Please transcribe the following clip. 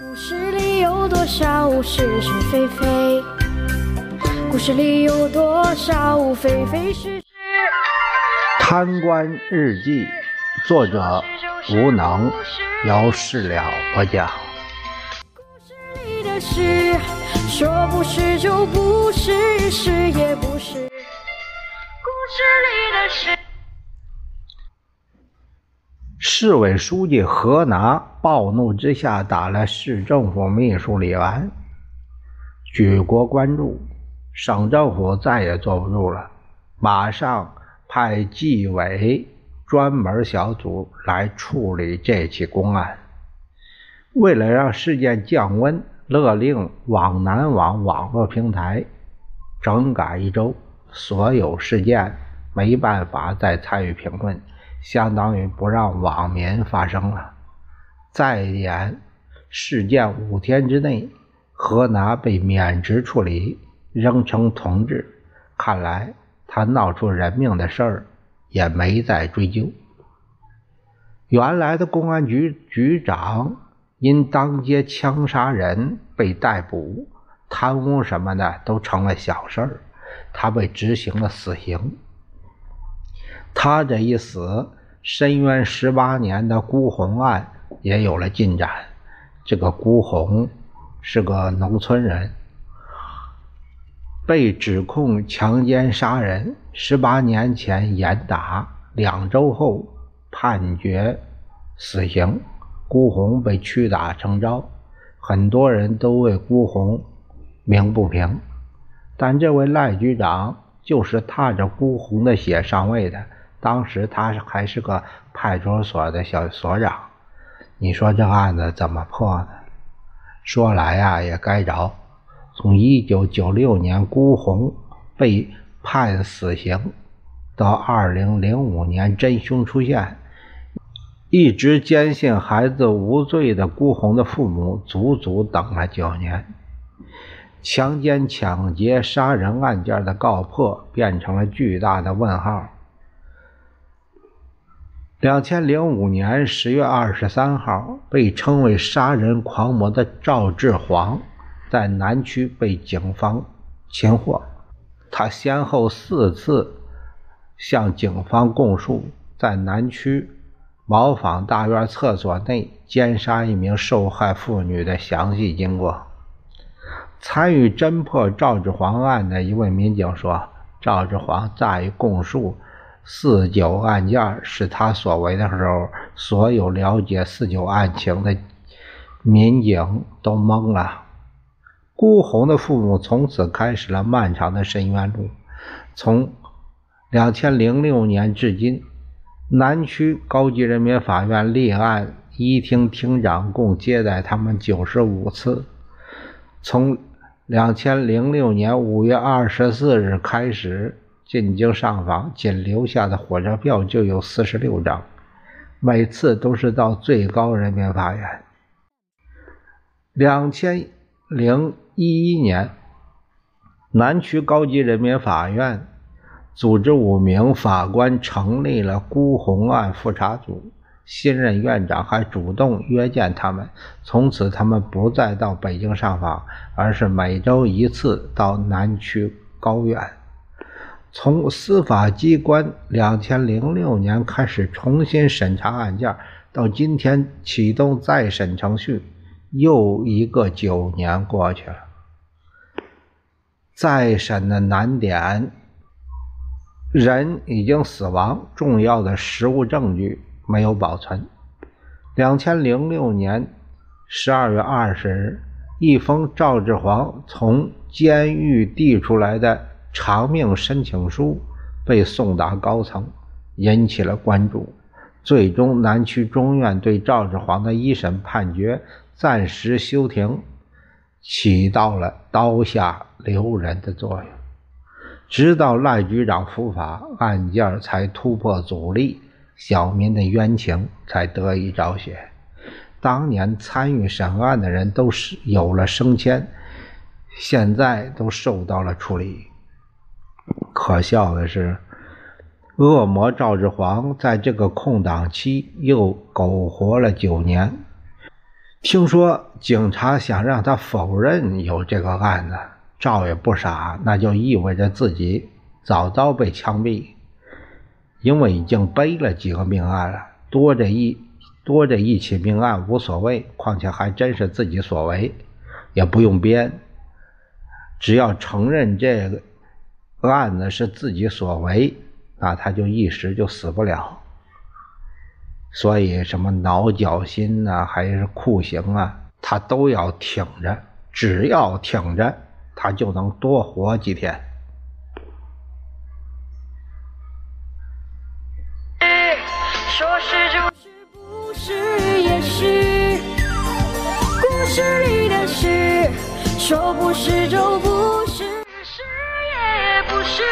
故事里有多少是是非非？故事里有多少非非是是？贪官日记，作者无能，有事了不讲。故事里的事，说不是就不是，是也不是。故事里的事。市委书记何拿暴怒之下打了市政府秘书李完，举国关注。省政府再也坐不住了，马上派纪委专门小组来处理这起公案。为了让事件降温，勒令网南网网络平台整改一周，所有事件没办法再参与评论，相当于不让网民发声了。再演事件五天之内，何拿被免职处理。仍称同志，看来他闹出人命的事儿也没再追究。原来的公安局局长因当街枪杀人被逮捕，贪污什么的都成了小事儿，他被执行了死刑。他这一死，深渊十八年的辜鸿案也有了进展。这个辜鸿是个农村人。被指控强奸杀人，十八年前严打，两周后判决死刑。辜鸿被屈打成招，很多人都为辜鸿鸣不平。但这位赖局长就是踏着辜鸿的血上位的，当时他还是个派出所的小所长。你说这案子怎么破呢？说来呀，也该着。从一九九六年辜鸿被判死刑，到二零零五年真凶出现，一直坚信孩子无罪的辜鸿的父母，足足等了九年。强奸、抢劫、杀人案件的告破变成了巨大的问号。两千零五年十月二十三号，被称为杀人狂魔的赵志煌。在南区被警方擒获，他先后四次向警方供述在南区茅房大院厕所内奸杀一名受害妇女的详细经过。参与侦破赵志煌案的一位民警说：“赵志煌在供述四九案件是他所为的时候，所有了解四九案情的民警都懵了。”辜红的父母从此开始了漫长的深渊路。从两千零六年至今，南区高级人民法院立案一厅厅长共接待他们九十五次。从两千零六年五月二十四日开始进京上访，仅留下的火车票就有四十六张，每次都是到最高人民法院。两千零。一一年，南区高级人民法院组织五名法官成立了辜红案复查组，新任院长还主动约见他们。从此，他们不再到北京上访，而是每周一次到南区高院。从司法机关两千零六年开始重新审查案件，到今天启动再审程序。又一个九年过去了，再审的难点，人已经死亡，重要的实物证据没有保存。两千零六年十二月二十日，一封赵志煌从监狱递出来的偿命申请书被送达高层，引起了关注。最终，南区中院对赵志煌的一审判决。暂时休庭，起到了刀下留人的作用。直到赖局长伏法，案件才突破阻力，小民的冤情才得以昭雪。当年参与审案的人都是有了升迁，现在都受到了处理。可笑的是，恶魔赵志煌在这个空档期又苟活了九年。听说警察想让他否认有这个案子，赵也不傻，那就意味着自己早早被枪毙，因为已经背了几个命案了，多这一多这一起命案无所谓，况且还真是自己所为，也不用编，只要承认这个案子是自己所为，那他就一时就死不了。所以，什么挠脚心呐，还是酷刑啊，他都要挺着。只要挺着，他就能多活几天。说是就是，不是也是。故事里的事，说不是就不不是